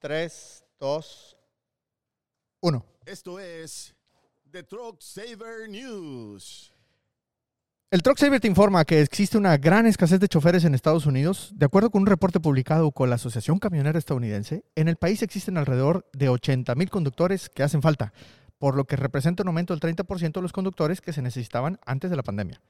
3, 2, 1. Esto es The Truck Saver News. El Truck Saver te informa que existe una gran escasez de choferes en Estados Unidos. De acuerdo con un reporte publicado con la Asociación Camionera Estadounidense, en el país existen alrededor de 80 mil conductores que hacen falta, por lo que representa un aumento del 30% de los conductores que se necesitaban antes de la pandemia.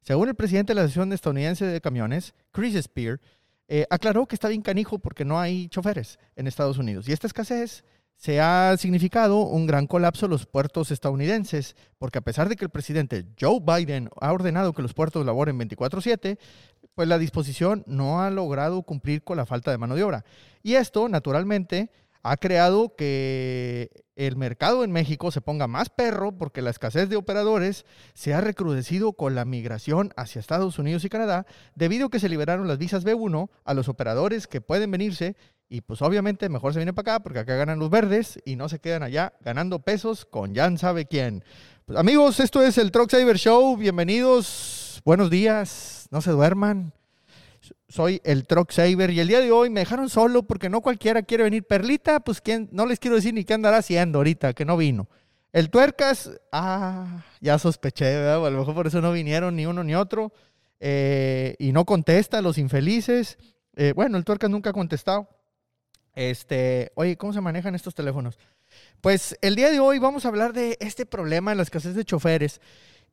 Según el presidente de la Asociación Estadounidense de Camiones, Chris Spear, eh, aclaró que está bien canijo porque no hay choferes en Estados Unidos. Y esta escasez se ha significado un gran colapso en los puertos estadounidenses, porque a pesar de que el presidente Joe Biden ha ordenado que los puertos laboren 24/7, pues la disposición no ha logrado cumplir con la falta de mano de obra. Y esto, naturalmente, ha creado que el mercado en México se ponga más perro porque la escasez de operadores se ha recrudecido con la migración hacia Estados Unidos y Canadá debido a que se liberaron las visas B1 a los operadores que pueden venirse y pues obviamente mejor se viene para acá porque acá ganan los verdes y no se quedan allá ganando pesos con ya sabe quién. Pues, amigos, esto es el Truck Saver Show. Bienvenidos. Buenos días. No se duerman. Soy el Truck Saver y el día de hoy me dejaron solo porque no cualquiera quiere venir. Perlita, pues ¿quién? no les quiero decir ni qué andará haciendo ahorita, que no vino. El Tuercas, ah, ya sospeché, ¿verdad? A lo mejor por eso no vinieron ni uno ni otro. Eh, y no contesta, los infelices. Eh, bueno, el Tuercas nunca ha contestado. Este, oye, ¿cómo se manejan estos teléfonos? Pues el día de hoy vamos a hablar de este problema de la escasez de choferes.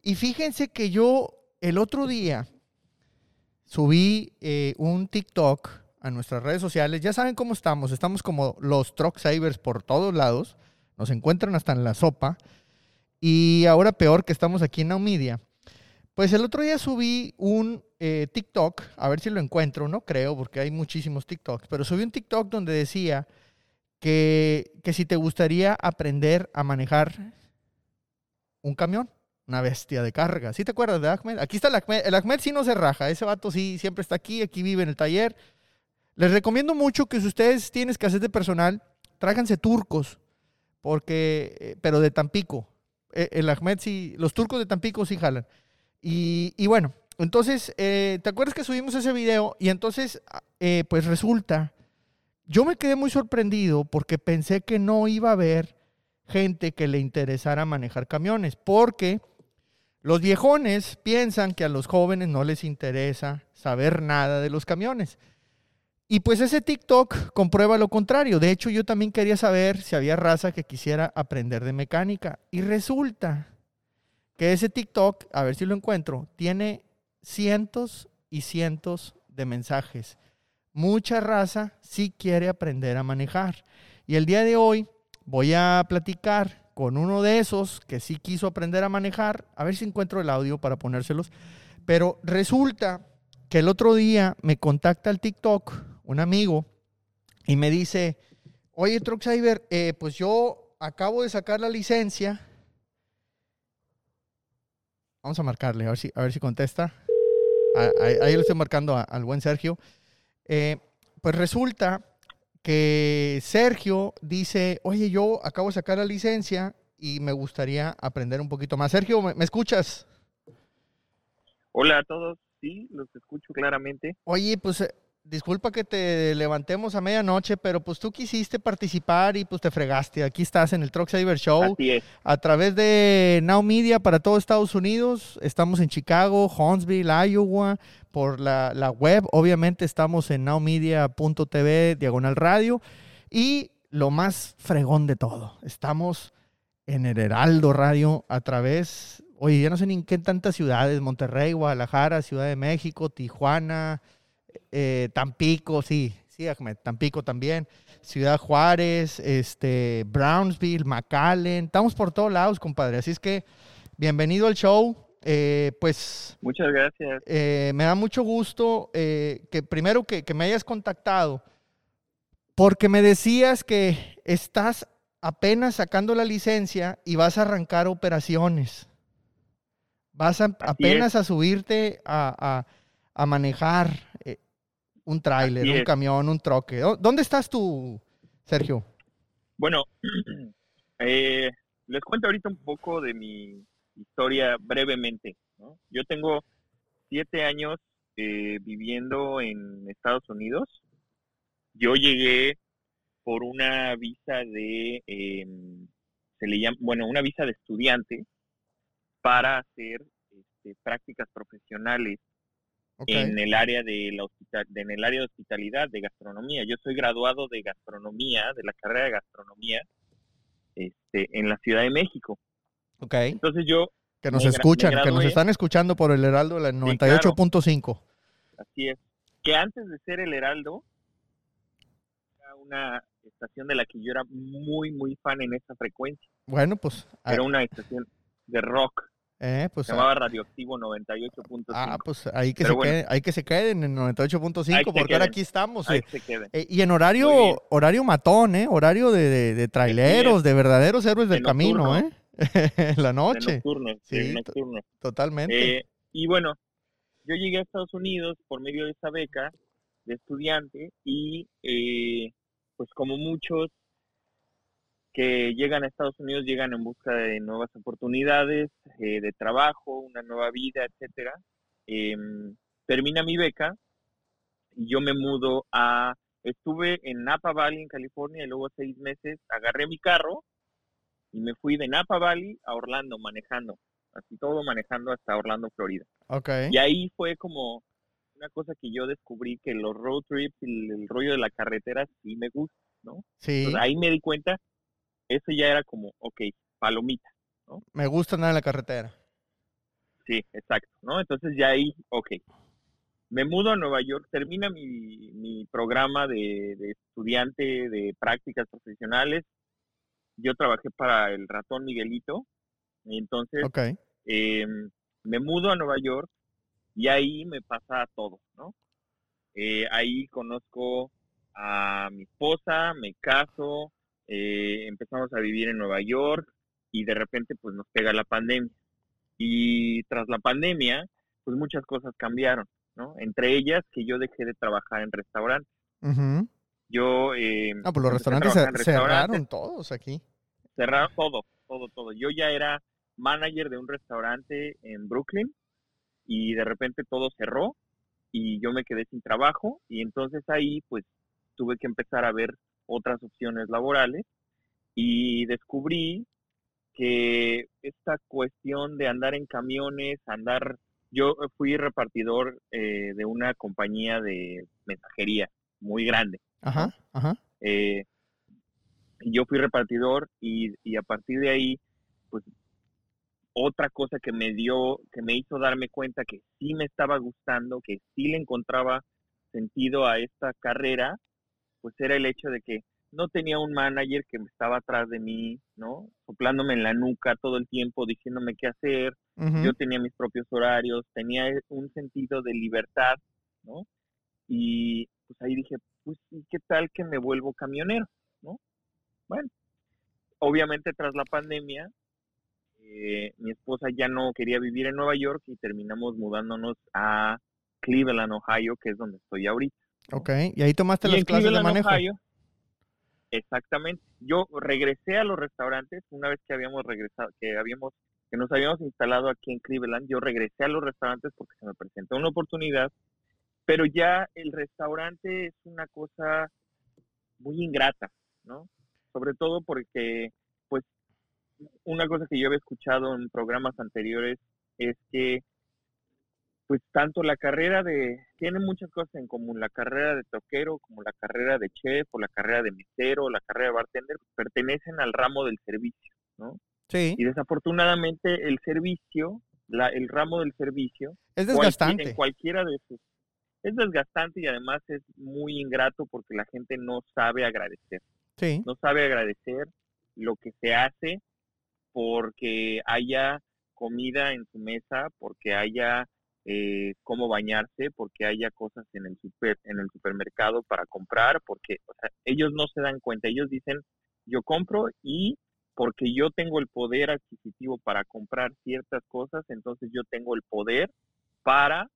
Y fíjense que yo el otro día subí eh, un TikTok a nuestras redes sociales. Ya saben cómo estamos. Estamos como los truck savers por todos lados. Nos encuentran hasta en la sopa. Y ahora peor que estamos aquí en Naumedia. Pues el otro día subí un eh, TikTok, a ver si lo encuentro, no creo, porque hay muchísimos TikToks, pero subí un TikTok donde decía que, que si te gustaría aprender a manejar un camión, una bestia de carga. ¿Sí te acuerdas de Ahmed? Aquí está el Ahmed. El Ahmed sí no se raja, ese vato sí siempre está aquí, aquí vive en el taller. Les recomiendo mucho que si ustedes tienen escasez de personal, tráiganse turcos, porque, eh, pero de Tampico. Eh, el Ahmed sí, los turcos de Tampico sí jalan. Y, bueno, entonces, eh, ¿te acuerdas que subimos ese video? Y entonces, eh, pues resulta, yo me quedé muy sorprendido porque pensé que no iba a haber gente que le interesara manejar camiones, porque los viejones piensan que a los jóvenes no les interesa saber nada de los camiones. Y pues ese TikTok comprueba lo contrario. De hecho, yo también quería saber si había raza que quisiera aprender de mecánica. Y resulta que ese TikTok, a ver si lo encuentro, tiene cientos y cientos de mensajes. Mucha raza sí quiere aprender a manejar. Y el día de hoy voy a platicar con uno de esos que sí quiso aprender a manejar, a ver si encuentro el audio para ponérselos. Pero resulta que el otro día me contacta el TikTok un amigo y me dice, oye, Truck eh, pues yo acabo de sacar la licencia Vamos a marcarle, a ver si, a ver si contesta. Ah, ahí, le estoy marcando al buen Sergio. Eh, pues resulta que Sergio dice, oye, yo acabo de sacar la licencia y me gustaría aprender un poquito más. Sergio, ¿me, escuchas? Hola a todos, sí, los escucho claramente. Oye, pues eh, disculpa que te levantemos a medianoche, pero pues tú quisiste participar y pues te fregaste. Aquí estás en el Truck Saver Show. A través de Now Media para todo Estados Unidos. Estamos en Chicago, Huntsville, Iowa. Por la, la web, obviamente estamos en nowmedia.tv, diagonal radio. Y lo más fregón de todo, estamos en el Heraldo Radio a través, oye, ya no sé ni en qué tantas ciudades, Monterrey, Guadalajara, Ciudad de México, Tijuana, eh, Tampico, sí, sí, Ahmed, Tampico también, Ciudad Juárez, este, Brownsville, McAllen, estamos por todos lados, compadre. Así es que bienvenido al show. Eh, pues. Muchas gracias. Eh, me da mucho gusto que primero que, que me hayas contactado, porque me decías que estás apenas sacando la licencia y vas a arrancar operaciones. Vas apenas a subirte a, a manejar eh, un tráiler, un camión, un troque. ¿Dónde estás tú, Sergio? Bueno, eh, les cuento ahorita un poco de mi historia brevemente. Yo tengo siete años eh, viviendo en Estados Unidos. Yo llegué por una visa de, em, se le llama, bueno, una visa de estudiante para hacer este, prácticas profesionales En el área de la hospital, en el área de hospitalidad, de gastronomía. Yo soy graduado de gastronomía, de la carrera de gastronomía, este, en la Ciudad de México. Ok. Entonces yo, Que nos escuchan, que nos están escuchando por el Heraldo de la claro. 98.5. así es, que antes de ser el Heraldo, era una estación de la que yo era muy, muy fan en esa frecuencia. Bueno, pues, ah, Era una estación de rock, eh, pues, se ah, llamaba Radioactivo 98.5. ah, pues ahí que, Pero se bueno. queden, ahí que se queden en 98.5 Ahí que se porque ahora queden. aquí estamos. Ahí eh. se queden. Eh, y en horario, horario matón, ¿eh? Horario de, de, de traileros, de verdaderos héroes De del camino, ¿eh? En la noche, nocturno, Sí, nocturno. totalmente. Eh, y bueno, yo llegué a Estados Unidos por medio de esa beca de estudiante y eh, pues como muchos que llegan a Estados Unidos llegan en busca de nuevas oportunidades, eh, de trabajo, una nueva vida, etcétera. Em, termina mi beca y yo me mudo a, estuve en Napa Valley en California y luego seis meses agarré mi carro y me fui de Napa Valley a Orlando manejando así todo manejando hasta Orlando, Florida. ok. Y ahí fue como una cosa que yo descubrí que los road trips el, el rollo de la carretera sí me gusta, ¿no? Sí, Entonces, ahí me di cuenta, eso ya era como, ok, palomita, me gusta andar en la carretera. sí, exacto, ¿no? Entonces ya ahí, ok. Me mudo a Nueva York, termina mi, mi programa de, de estudiante de prácticas profesionales. Yo trabajé para el ratón Miguelito, y entonces Ok. eh, me mudo a Nueva York y ahí me pasa todo, ¿no? Eh, ahí conozco a mi esposa, me caso, eh, empezamos a vivir en Nueva York y de repente pues nos pega la pandemia. Y tras la pandemia, pues muchas cosas cambiaron, ¿no? Entre ellas que yo dejé de trabajar en restaurantes. Ujú. Yo... Eh, Ah, pues los restaurantes cerraron todos aquí. cerraron todo, todo, todo. Yo ya era manager de un restaurante en Brooklyn y de repente todo cerró y yo me quedé sin trabajo y entonces ahí pues tuve que empezar a ver otras opciones laborales y descubrí que esta cuestión de andar en camiones, andar, yo fui repartidor eh, de una compañía de mensajería muy grande Ajá, ajá. eh, yo fui repartidor y, y a partir de ahí, pues otra cosa que me dio, que me hizo darme cuenta que sí me estaba gustando, que sí le encontraba sentido a esta carrera, pues era el hecho de que no tenía un manager que estaba atrás de mí, ¿no? Soplándome en la nuca todo el tiempo, diciéndome qué hacer, yo tenía mis propios horarios, tenía un sentido de libertad, ¿no? Y pues ahí dije, pues ¿y qué tal que me vuelvo camionero, ¿no? Bueno, obviamente tras la pandemia, eh, mi esposa ya no quería vivir en Nueva York y terminamos mudándonos a Cleveland, Ohio, que es donde estoy ahorita. Ok, y ahí tomaste Y las clases de manejo. Ohio, exactamente. Yo regresé a los restaurantes una vez que habíamos regresado, que habíamos, que nos habíamos instalado aquí en Cleveland. Yo regresé a los restaurantes porque se me presentó una oportunidad, pero ya el restaurante es una cosa muy ingrata, ¿no? Sobre todo porque, pues, una cosa que yo había escuchado en programas anteriores es que pues tanto la carrera de, tiene muchas cosas en común, la carrera de toquero como la carrera de chef o la carrera de mesero o la carrera de bartender pertenecen al ramo del servicio, ¿no? Sí, Y desafortunadamente el servicio, la, el ramo del servicio, es desgastante. en cualquiera de sus, es desgastante y además es muy ingrato porque la gente no sabe agradecer Sí, no sabe agradecer lo que se hace porque haya comida en su mesa, porque haya eh, cómo bañarse, porque haya cosas en el super, en el supermercado para comprar, porque o sea, ellos no se dan cuenta, ellos dicen yo compro y porque yo tengo el poder adquisitivo para comprar ciertas cosas, entonces yo tengo el poder para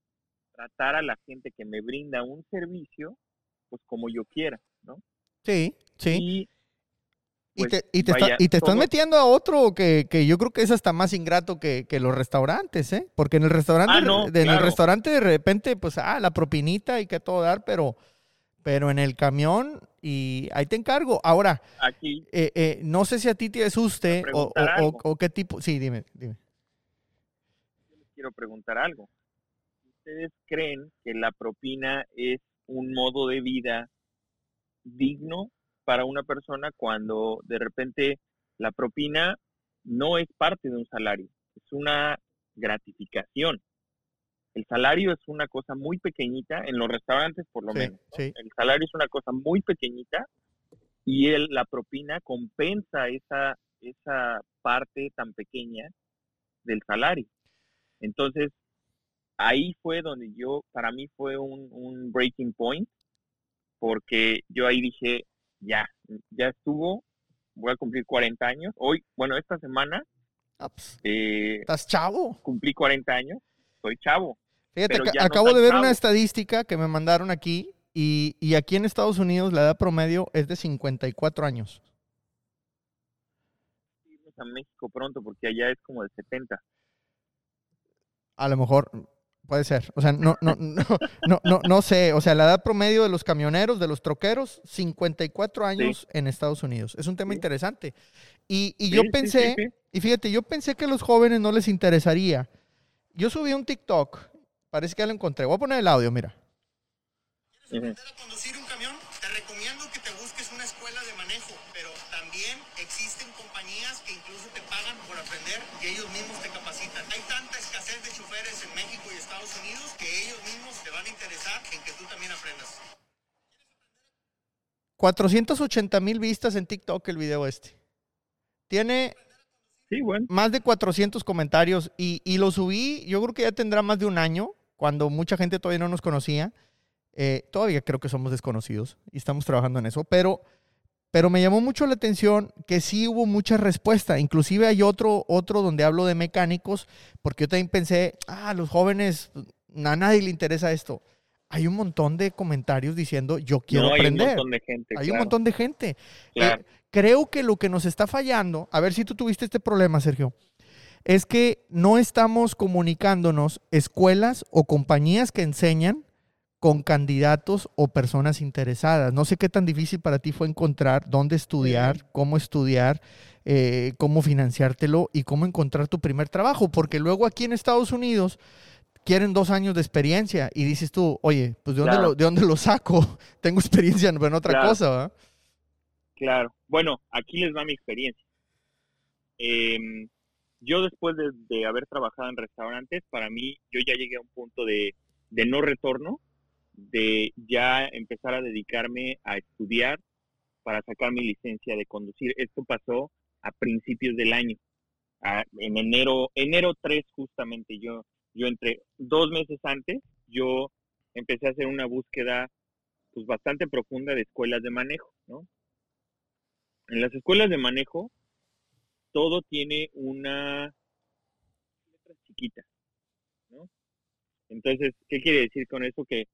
tratar a la gente que me brinda un servicio, pues como yo quiera, ¿no? sí, sí. Y Y pues, te, y te, está- y te todo- metiendo a otro que, que yo creo que es hasta más ingrato que, que los restaurantes, ¿eh? Porque en el restaurante, Ah, no, de- en el restaurante de repente, pues, ah, la propinita y que todo dar, pero, pero en el camión, y ahí te encargo. Ahora, Aquí, eh, eh, no sé si a ti te asuste o, o- o- qué tipo. Sí, dime, dime. quiero preguntar algo. ¿Ustedes creen que la propina es un modo de vida digno para una persona cuando de repente la propina no es parte de un salario, es una gratificación? El salario es una cosa muy pequeñita, en los restaurantes por lo Sí, menos. ¿no? sí. El salario es una cosa muy pequeñita y el, la propina compensa esa, esa parte tan pequeña del salario. Entonces, ahí fue donde yo, para mí fue un, un breaking point, porque yo ahí dije, ya, ya estuvo, voy a cumplir 40 años. Hoy, bueno, esta semana Ah, pues, eh, ¿Estás chavo? cumplí 40 años, soy chavo. Fíjate, no acabo tan de ver chavo. una estadística que me mandaron aquí y, y aquí en Estados Unidos la edad promedio es de 54 años. Irnos a México pronto, porque allá es como de 70. A lo mejor puede ser. O sea, no, no, no, no, no, no sé. O sea, la edad promedio de los camioneros, de los troqueros, 54 años en Estados Unidos. Es un tema Sí. interesante. Y, y Sí, yo sí, sí, pensé, sí. y fíjate, yo pensé que a los jóvenes no les interesaría. Yo subí un TikTok, parece que ya lo encontré. Voy a poner el audio, mira. Aprender a conducir un 480 mil vistas en TikTok el video este. Tiene Sí, bueno. más de 400 comentarios y, y lo subí, yo creo que ya tendrá más de un año, cuando mucha gente todavía no nos conocía. Eh, todavía creo que somos desconocidos y estamos trabajando en eso, pero, pero me llamó mucho la atención que sí hubo mucha respuesta. Inclusive hay otro, otro donde hablo de mecánicos, porque yo también pensé, ah, los jóvenes, a nadie le interesa esto. Hay un montón de comentarios diciendo, yo quiero no, hay aprender. un montón de gente. hay un claro, montón de gente. claro. Eh, creo que lo que nos está fallando, a ver si tú tuviste este problema, Sergio, es que no estamos comunicándonos escuelas o compañías que enseñan con candidatos o personas interesadas. No sé qué tan difícil para ti fue encontrar dónde estudiar, cómo estudiar, eh, cómo financiártelo y cómo encontrar tu primer trabajo, porque luego aquí en Estados Unidos quieren dos años de experiencia y dices tú, oye, pues ¿de dónde, Claro. lo, de dónde lo saco? Tengo experiencia en otra Claro. cosa, ¿verdad? Claro. Bueno, aquí les va mi experiencia. Em, yo después de, de haber trabajado en restaurantes, para mí, yo ya llegué a un punto de, de no retorno, de ya empezar a dedicarme a estudiar para sacar mi licencia de conducir. Esto pasó a principios del año, a- en enero, enero 3 justamente. Yo, yo entré dos meses antes, yo empecé a hacer una búsqueda pues bastante profunda de escuelas de manejo, ¿no? En las escuelas de manejo, todo tiene una letra chiquita, ¿no? Entonces, ¿qué quiere decir con eso? Que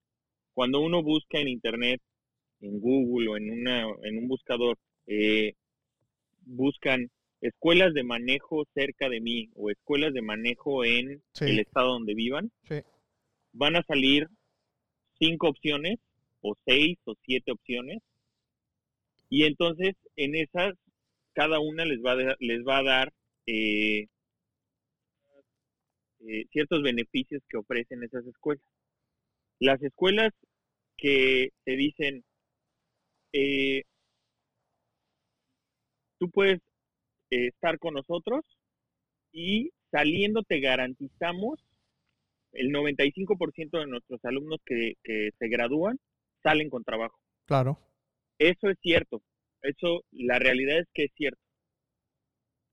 cuando uno busca en internet, en Google o en, una, en un buscador, eh, buscan escuelas de manejo cerca de mí o escuelas de manejo en Sí. el estado donde vivan, Sí. van a salir cinco opciones o seis o siete opciones y entonces en esas cada una les va a, les va a dar eh, eh, ciertos beneficios que ofrecen esas escuelas. Las escuelas que te dicen eh, tú puedes eh, estar con nosotros y saliendo te garantizamos el 95% de nuestros alumnos que, que se gradúan salen con trabajo. Claro. Eso es cierto. Eso, la realidad es que es cierto.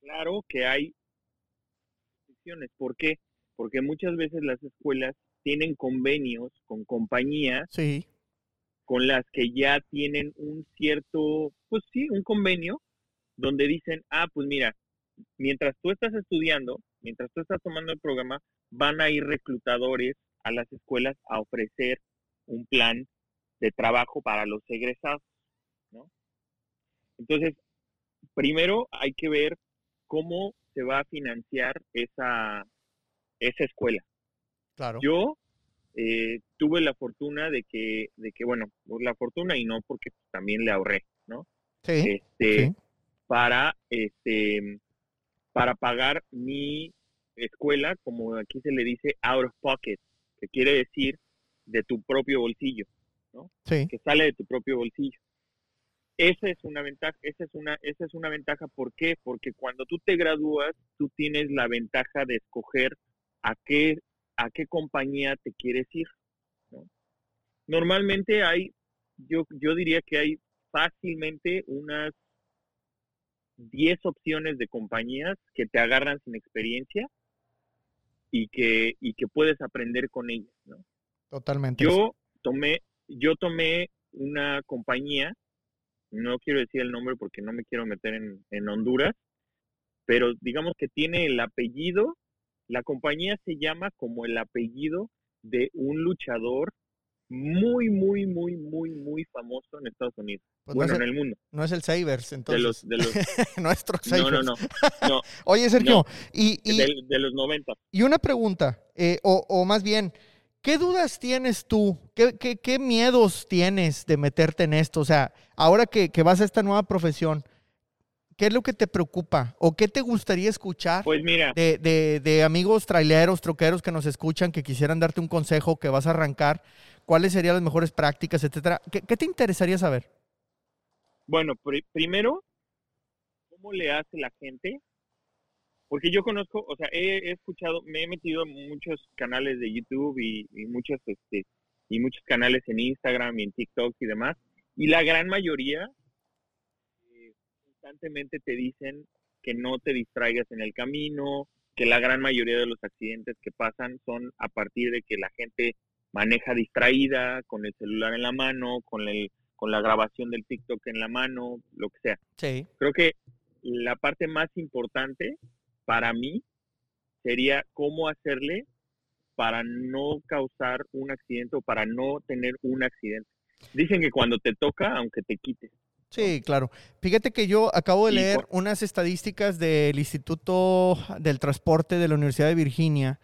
Claro que hay excepciones. ¿Por qué? Porque muchas veces las escuelas tienen convenios con compañías Sí. con las que ya tienen un cierto, pues sí, un convenio donde dicen, ah, pues mira, mientras tú estás estudiando, mientras tú estás tomando el programa, van a ir reclutadores a las escuelas a ofrecer un plan de trabajo para los egresados, ¿no? Entonces, primero hay que ver cómo se va a financiar esa, esa escuela. Claro. Yo eh, tuve la fortuna de que, de que, bueno, la fortuna y no porque también le ahorré, ¿no? Sí. Este, sí. Para, este, para pagar mi escuela, como aquí se le dice, out of pocket, que quiere decir de tu propio bolsillo, Sí. que sale de tu propio bolsillo. Esa es una ventaja, esa es una, esa es una ventaja, ¿por qué? Porque cuando tú te gradúas, tú tienes la ventaja de escoger a qué, a qué compañía te quieres ir. ¿no? Normalmente hay, yo, yo diría que hay fácilmente unas 10 opciones de compañías que te agarran sin experiencia y que, y que puedes aprender con ellas, ¿no? Totalmente. Yo tomé, yo tomé una compañía, no quiero decir el nombre porque no me quiero meter en, en Honduras, pero digamos que tiene el apellido, la compañía se llama como el apellido de un luchador muy, muy, muy, muy, muy famoso en Estados Unidos. Pues no bueno, es en el- el mundo. No es el Sabers, De entonces. los, de los, Nuestro no, Sabers. no, no, no, Oye, Sergio, y, y, de, de los 90. y una pregunta, eh, o, o más bien, ¿qué dudas tienes tú? ¿Qué, qué, qué miedos tienes de meterte en esto? O sea, ahora que, que vas a esta nueva profesión, ¿qué es lo que te preocupa? ¿O qué te gustaría escuchar Pues mira, de, de- de amigos traileros, troqueros que nos escuchan, que quisieran darte un consejo, que vas a arrancar? ¿Cuáles serían las mejores prácticas, etcétera? ¿Qué, te interesaría saber? Bueno, pri- primero, ¿cómo le hace la gente? Porque yo conozco, o sea, he, he escuchado, me he metido en muchos canales de YouTube y, y muchos, este, y muchos canales en Instagram y en TikTok y demás, y la gran mayoría eh, constantemente te dicen que no te distraigas en el camino, que la gran mayoría de los accidentes que pasan son a partir de que la gente maneja distraída, con el celular en la mano, con el con la grabación del TikTok en la mano, lo que sea. Sí. Creo que la parte más importante para mí sería cómo hacerle para no causar un accidente o para no tener un accidente. Dicen que cuando te toca, aunque te quites. Sí, claro. Fíjate que yo acabo de leer unas estadísticas del Instituto del Transporte de la Universidad de Virginia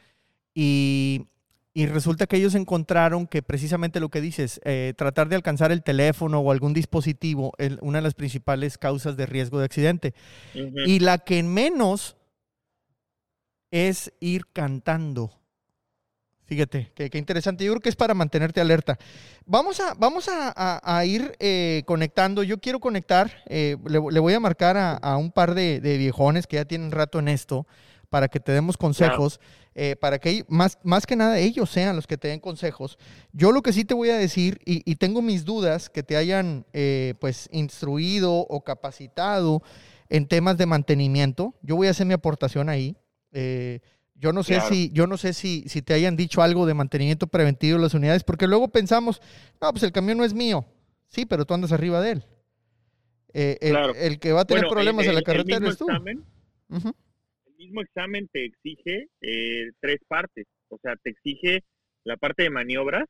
y, y resulta que ellos encontraron que precisamente lo que dices, eh, tratar de alcanzar el teléfono o algún dispositivo es una de las principales causas de riesgo de accidente. Y la que menos es ir cantando. Fíjate, qué, interesante. Yo creo que es para mantenerte alerta. Vamos a, vamos a, a- a ir eh, conectando. Yo quiero conectar, eh, le, le voy a marcar a, a un par de, de viejones que ya tienen rato en esto para que te demos consejos, eh, para que más, más que nada ellos sean los que te den consejos. Yo lo que sí te voy a decir, y, y tengo mis dudas que te hayan eh, pues instruido o capacitado en temas de mantenimiento. Yo voy a hacer mi aportación ahí. Eh, yo no sé Claro. si, yo no sé si, si te hayan dicho algo de mantenimiento preventivo de las unidades, porque luego pensamos, no, pues el camión no es mío. Sí, pero tú andas arriba de él. Eh, el, Claro. el que va a tener Bueno, problemas el- en la carretera el mismo eres tú. examen, mismo examen te exige eh, tres partes. O sea, te exige la parte de maniobras,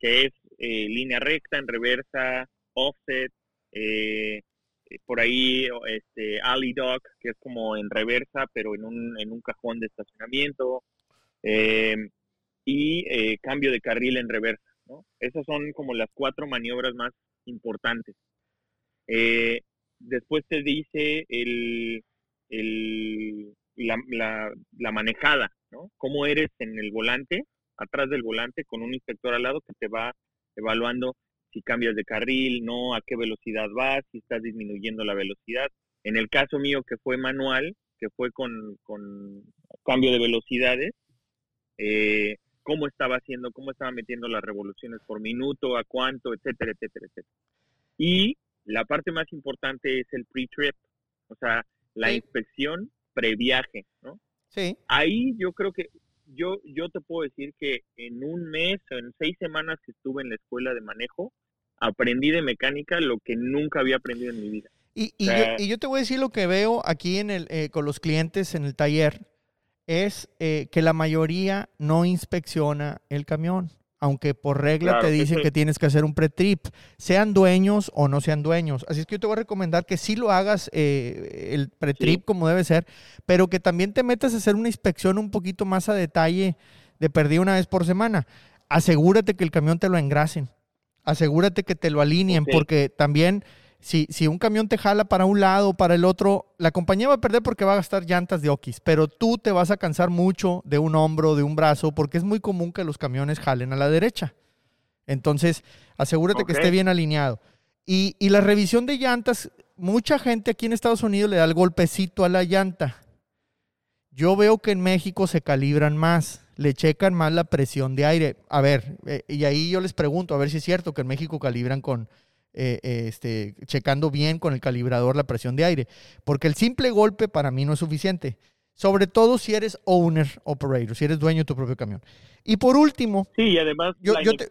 que es eh, línea recta, en reversa, offset, eh, eh, por ahí este alley dock, que es como en reversa, pero en un, en un cajón de estacionamiento, eh, y eh, cambio de carril en reversa. ¿no? Esas son como las cuatro maniobras más importantes. Después te dice el, el, la, la, la manejada, ¿no? Cómo eres en el volante, atrás del volante, con un inspector al lado que te va evaluando si cambias de carril, no, a qué velocidad vas, si estás disminuyendo la velocidad. En el caso mío que fue manual, que fue con, con cambio de velocidades, eh, cómo estaba haciendo, cómo estaba metiendo las revoluciones por minuto, a cuánto, etcétera, etcétera, etcétera. Y la parte más importante es el pre-trip, o sea, la Sí. inspección previaje, ¿no? Sí. Ahí yo creo que yo yo te puedo decir que en un mes o en seis semanas que estuve en la escuela de manejo aprendí de mecánica lo que nunca había aprendido en mi vida. Y, y O sea- yo, y yo te voy a decir lo que veo aquí en el, eh, con los clientes en el taller, es eh, que la mayoría no inspecciona el camión, aunque por regla Claro, te dicen que tienes que hacer un pre-trip, sean dueños o no sean dueños. Así es que yo te voy a recomendar que sí lo hagas eh, el pre-trip Sí. como debe ser, pero que también te metas a hacer una inspección un poquito más a detalle de perdida una vez por semana. Asegúrate que el camión te lo engrasen. Asegúrate que te lo alineen, porque también si, si un camión te jala para un lado o para el otro, la compañía va a perder porque va a gastar llantas de okis, pero tú te vas a cansar mucho de un hombro, de un brazo, porque es muy común que los camiones jalen a la derecha. Entonces, asegúrate que esté bien alineado. Y, y la revisión de llantas, mucha gente aquí en Estados Unidos le da el golpecito a la llanta. Yo veo que en México se calibran más, le checan más la presión de aire. A ver, eh, y ahí yo les pregunto, a ver si es cierto que en México calibran con, eh, eh, este, checando bien con el calibrador la presión de aire. Porque el simple golpe para mí no es suficiente. Sobre todo si eres owner operator, si eres dueño de tu propio camión. Y por último, Sí, y además yo, la yo te,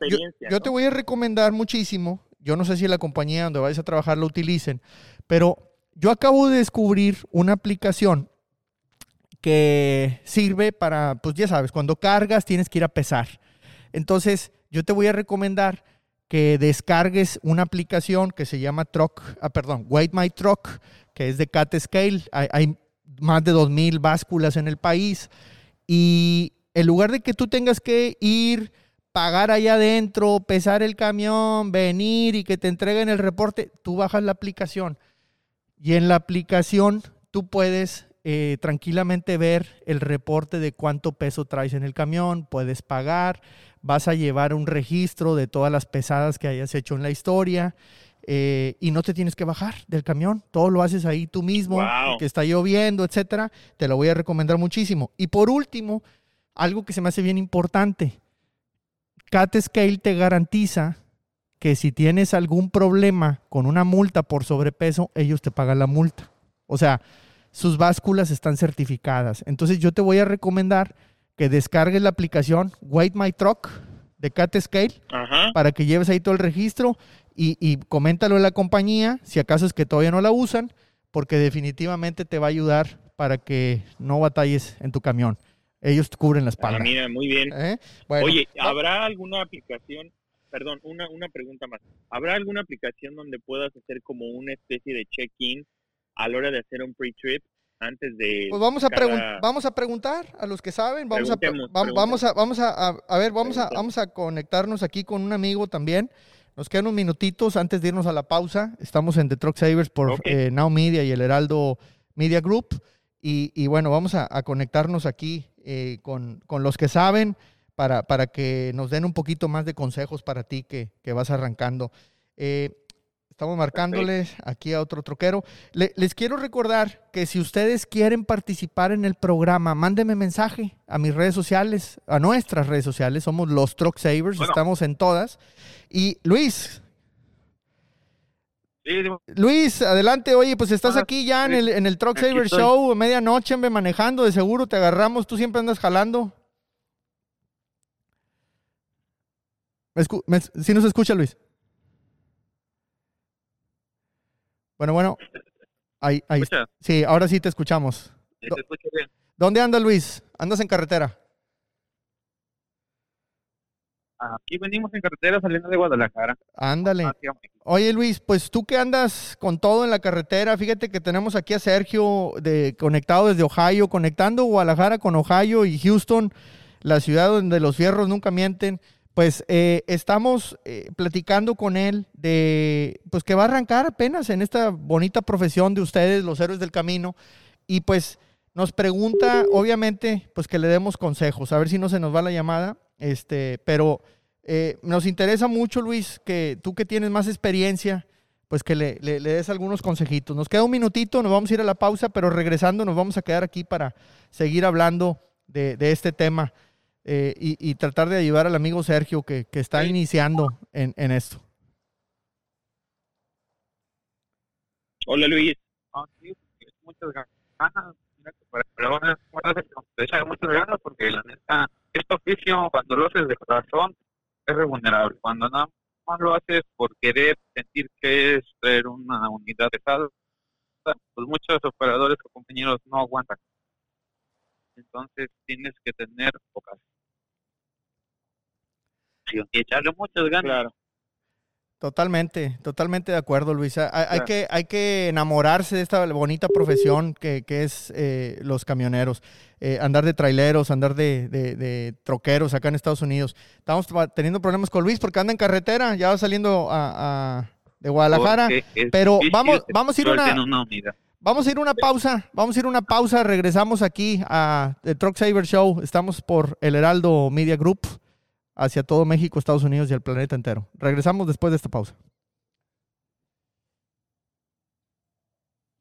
yo- te voy a recomendar muchísimo. Yo no sé si la compañía donde vayas a trabajar lo utilicen, pero yo acabo de descubrir una aplicación que sirve para, pues ya sabes, cuando cargas tienes que ir a pesar. Entonces, yo te voy a recomendar que descargues una aplicación que se llama Truck, ah, perdón, Wait My Truck, que es de Cat Scale. Hay, hay más de 2.000 básculas en el país. Y en lugar de que tú tengas que ir, pagar allá adentro, pesar el camión, venir y que te entreguen el reporte, tú bajas la aplicación. Y en la aplicación tú puedes eh, tranquilamente ver el reporte de cuánto peso traes en el camión, puedes pagar, vas a llevar un registro de todas las pesadas que hayas hecho en la historia eh, y no te tienes que bajar del camión, todo lo haces ahí tú mismo, Wow. que está lloviendo, etcétera. Te lo voy a recomendar muchísimo. Y por último, algo que se me hace bien importante, Cat Scale te garantiza que si tienes algún problema con una multa por sobrepeso, ellos te pagan la multa. O sea, sus básculas están certificadas. Entonces yo te voy a recomendar que descargues la aplicación Wait My Truck de Cat Scale Ajá. para que lleves ahí todo el registro y, y coméntalo en la compañía, si acaso es que todavía no la usan, porque definitivamente te va a ayudar para que no batalles en tu camión. Ellos te cubren la Ah, espalda. mira, muy bien. ¿Eh? Bueno, Oye, ¿habrá alguna aplicación, perdón, una, una pregunta más? ¿Habrá alguna aplicación donde puedas hacer como una especie de check-in a la hora de hacer un pre-trip antes de... Pues vamos a, cada- vamos a preguntar a los que saben. Vamos a, vam- vamos a, vamos a, a- ver, vamos a, vamos a conectarnos aquí con un amigo también. Nos quedan unos minutitos antes de irnos a la pausa. Estamos en The Truck Savers por Ok. eh, Now Media y el Heraldo Media Group. Y, y bueno, vamos a, a conectarnos aquí eh, con, con los que saben para, para que nos den un poquito más de consejos para ti que, que vas arrancando. Eh, estamos marcándoles aquí a otro troquero. Le- les quiero recordar que si ustedes quieren participar en el programa, mándenme mensaje a mis redes sociales, a nuestras redes sociales. Somos los Truck Savers, Bueno. estamos en todas. Y Luis, Sí, Luis, adelante. Oye, pues estás aquí ya en el, en el Truck Aquí Saver estoy. Show, medianoche, hombre, manejando, de seguro te agarramos. Tú siempre andas jalando. ¿Me me- ¿Sí nos escucha, Luis? Bueno, bueno. Ahí, ahí. Sí, ahora sí te escuchamos. Sí, se escucha bien. ¿Dónde andas, Luis? ¿Andas en carretera? Aquí venimos en carretera saliendo de Guadalajara. Ándale. Oye Luis, pues tú que andas con todo en la carretera, fíjate que tenemos aquí a Sergio de, conectado desde Ohio, conectando Guadalajara con Ohio y Houston, la ciudad donde los fierros nunca mienten. Pues eh, estamos eh, platicando con él de, pues que va a arrancar apenas en esta bonita profesión de ustedes, los héroes del camino, y pues nos pregunta, obviamente, pues que le demos consejos, a ver si no se nos va la llamada, este, pero eh, nos interesa mucho, Luis, que tú que tienes más experiencia, pues que le, le- le des algunos consejitos. Nos queda un minutito, nos vamos a ir a la pausa, pero regresando nos vamos a quedar aquí para seguir hablando de, de este tema eh, y, y tratar de ayudar al amigo Sergio que, que está Sí. iniciando en, en esto. Hola Luis. Ah, sí, es muchas ganas. Pero muchas ganas porque la neta, este oficio, cuando lo haces de corazón, es remunerable. Cuando nada más lo haces por querer sentir que es traer una unidad pesada, pues muchos operadores o compañeros no aguantan. Entonces tienes que tener vocación y echarle muchas ganas. Claro. Totalmente, totalmente de acuerdo, Luisa. Hay, que, hay que enamorarse de esta bonita profesión que, que es eh, los camioneros. Eh, andar de traileros, andar de, de- de troqueros acá en Estados Unidos. Estamos teniendo problemas con Luis porque anda en carretera, ya va saliendo a, a- de Guadalajara. Pero vamos- vamos a ir una- una. Vamos a ir una pausa, vamos a ir a una pausa, regresamos aquí a The Truck Saver Show. Estamos por el Heraldo Media Group hacia todo México, Estados Unidos y el planeta entero. Regresamos después de esta pausa.